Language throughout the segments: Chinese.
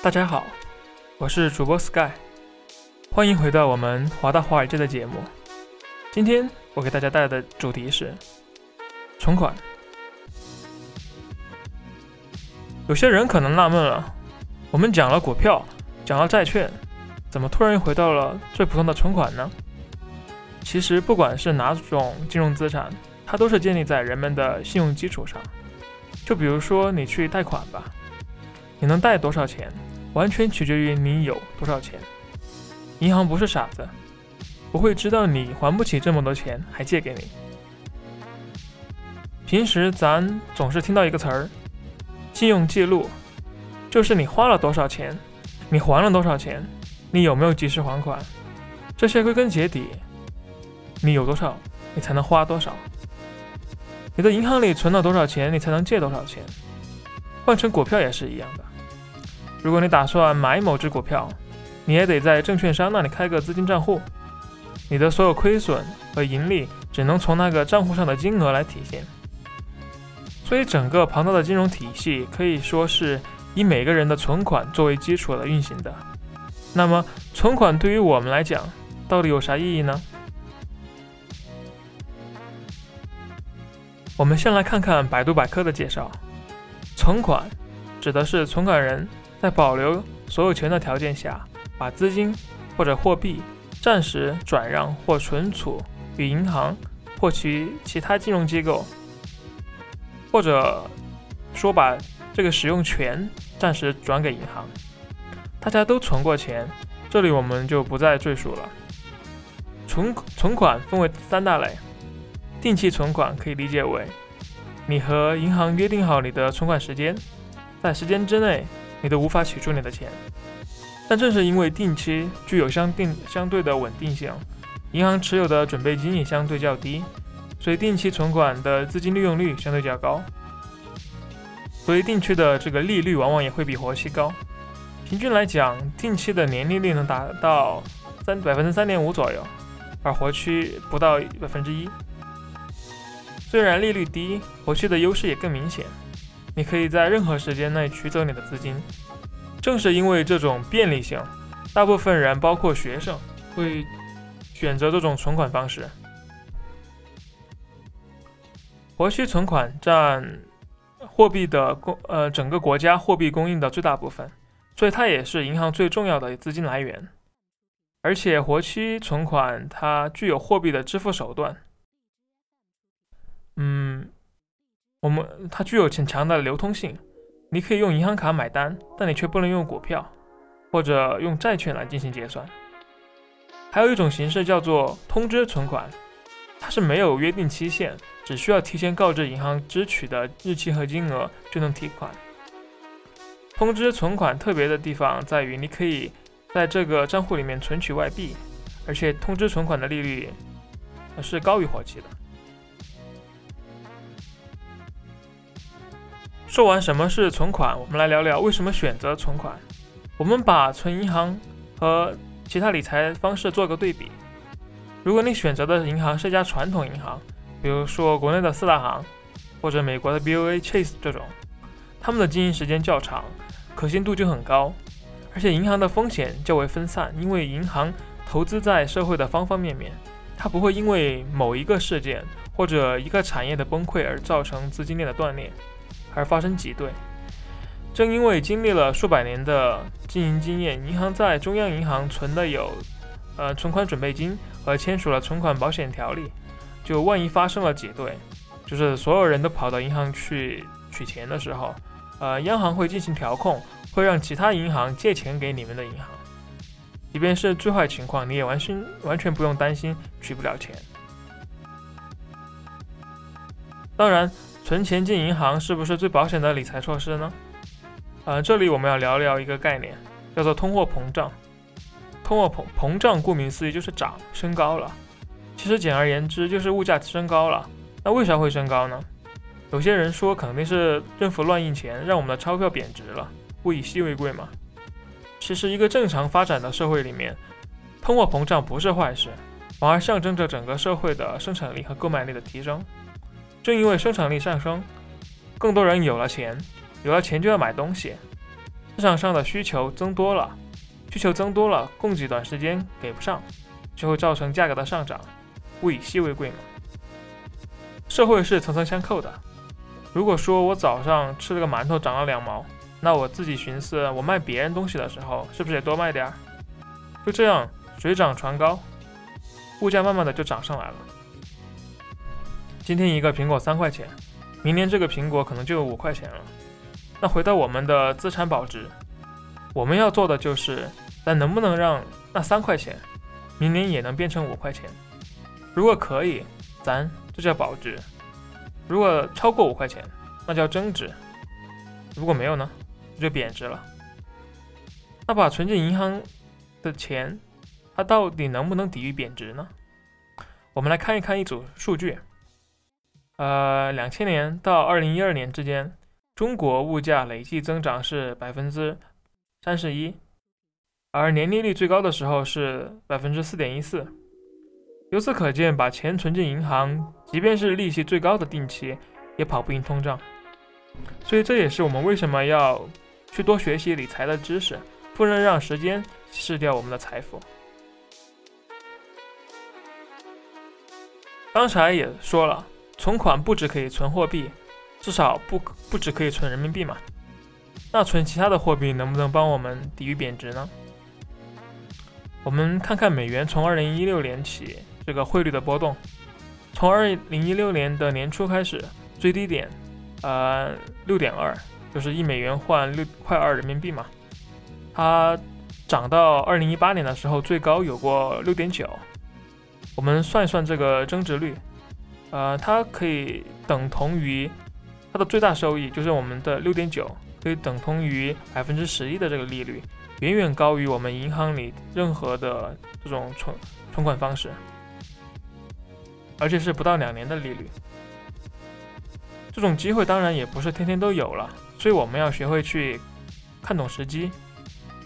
大家好，我是主播 Sky，欢迎回到我们华大华尔街的节目。今天我给大家带来的主题是存款。有些人可能纳闷了，我们讲了股票，讲了债券，怎么突然又回到了最普通的存款呢？其实不管是哪种金融资产，它都是建立在人们的信用基础上。就比如说你去贷款吧，你能贷多少钱？完全取决于你有多少钱。银行不是傻子，不会知道你还不起这么多钱还借给你。平时咱总是听到一个词儿“信用记录”，就是你花了多少钱，你还了多少钱，你有没有及时还款。这些归根结底，你有多少，你才能花多少。你的银行里存了多少钱，你才能借多少钱。换成股票也是一样的。如果你打算买某只股票，你也得在证券商那里开个资金账户，你的所有亏损和盈利只能从那个账户上的金额来体现。所以，整个庞大的金融体系可以说是以每个人的存款作为基础来运行的。那么，存款对于我们来讲，到底有啥意义呢？我们先来看看百度百科的介绍：存款指的是存款人。在保留所有权的条件下，把资金或者货币暂时转让或存储与银行或其其他金融机构，或者说把这个使用权暂时转给银行。大家都存过钱，这里我们就不再赘述了。存存款分为三大类，定期存款可以理解为你和银行约定好你的存款时间，在时间之内。你都无法取出你的钱，但正是因为定期具有相定相对的稳定性，银行持有的准备金也相对较低，所以定期存款的资金利用率相对较高，所以定期的这个利率往往也会比活期高。平均来讲，定期的年利率能达到三百分之三点五左右，而活期不到百分之一。虽然利率低，活期的优势也更明显。你可以在任何时间内取走你的资金。正是因为这种便利性，大部分人，包括学生，会选择这种存款方式。活期存款占货币的供呃整个国家货币供应的最大部分，所以它也是银行最重要的资金来源。而且活期存款它具有货币的支付手段。嗯。我们它具有很强的流通性，你可以用银行卡买单，但你却不能用股票或者用债券来进行结算。还有一种形式叫做通知存款，它是没有约定期限，只需要提前告知银行支取的日期和金额就能提款。通知存款特别的地方在于，你可以在这个账户里面存取外币，而且通知存款的利率是高于活期的。说完什么是存款，我们来聊聊为什么选择存款。我们把存银行和其他理财方式做个对比。如果你选择的银行是一家传统银行，比如说国内的四大行，或者美国的 BOA、Chase 这种，他们的经营时间较长，可信度就很高，而且银行的风险较为分散，因为银行投资在社会的方方面面，它不会因为某一个事件或者一个产业的崩溃而造成资金链的断裂，而发生挤兑。正因为经历了数百年的经营经验，银行在中央银行存的有，呃，存款准备金和签署了存款保险条例，就万一发生了挤兑，就是所有人都跑到银行去取钱的时候，呃，央行会进行调控，会让其他银行借钱给你们的银行，即便是最坏情况，你也完全完全不用担心取不了钱。当然，存钱进银行是不是最保险的理财措施呢？呃，这里我们要聊聊一个概念，叫做通货膨胀。通货膨膨胀顾名思义就是涨、升高了。其实简而言之就是物价升高了。那为啥会升高呢？有些人说肯定是政府乱印钱，让我们的钞票贬值了，物以稀为贵嘛。其实一个正常发展的社会里面，通货膨胀不是坏事，反而象征着整个社会的生产力和购买力的提升。正因为生产力上升，更多人有了钱。有了钱就要买东西，市场上的需求增多了，需求增多了，供给短时间给不上，就会造成价格的上涨。物以稀为贵嘛。社会是层层相扣的。如果说我早上吃了个馒头涨了两毛，那我自己寻思，我卖别人东西的时候是不是也多卖点儿？就这样水涨船高，物价慢慢的就涨上来了。今天一个苹果三块钱，明年这个苹果可能就有五块钱了。那回到我们的资产保值，我们要做的就是，咱能不能让那三块钱，明年也能变成五块钱？如果可以，咱这叫保值；如果超过五块钱，那叫增值；如果没有呢，就贬值了。那把存进银行的钱，它到底能不能抵御贬值呢？我们来看一看一组数据，呃，两千年到二零一二年之间。中国物价累计增长是百分之三十一，而年利率最高的时候是百分之四点一四。由此可见，把钱存进银行，即便是利息最高的定期，也跑不赢通胀。所以这也是我们为什么要去多学习理财的知识，不能让时间稀释掉我们的财富。刚才也说了，存款不只可以存货币。至少不不只可以存人民币嘛？那存其他的货币能不能帮我们抵御贬值呢？我们看看美元从二零一六年起这个汇率的波动，从二零一六年的年初开始，最低点呃六点二，就是一美元换六块二人民币嘛。它涨到二零一八年的时候，最高有过六点九。我们算一算这个增值率，呃，它可以等同于。它的最大收益就是我们的六点九，可以等同于百分之十一的这个利率，远远高于我们银行里任何的这种存存款方式，而且是不到两年的利率。这种机会当然也不是天天都有了，所以我们要学会去看懂时机。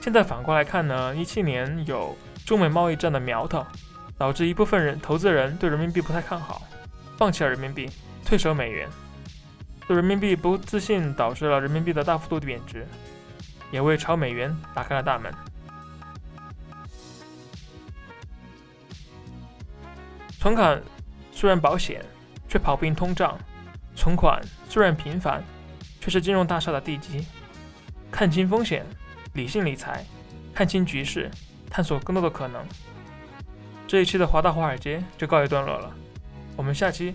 现在反过来看呢，一七年有中美贸易战的苗头，导致一部分人投资人对人民币不太看好，放弃了人民币，退守美元。对人民币不自信，导致了人民币的大幅度贬值，也为炒美元打开了大门。存款虽然保险，却跑不赢通胀；存款虽然频繁，却是金融大厦的地基。看清风险，理性理财，看清局势，探索更多的可能。这一期的华大华尔街就告一段落了，我们下期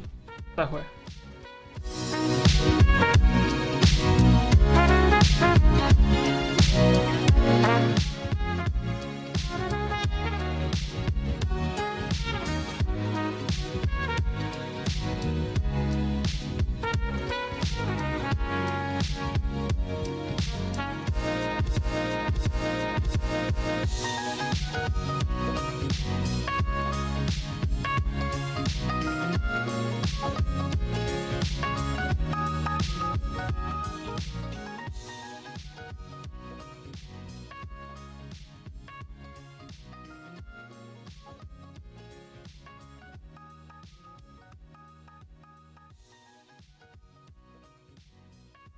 再会。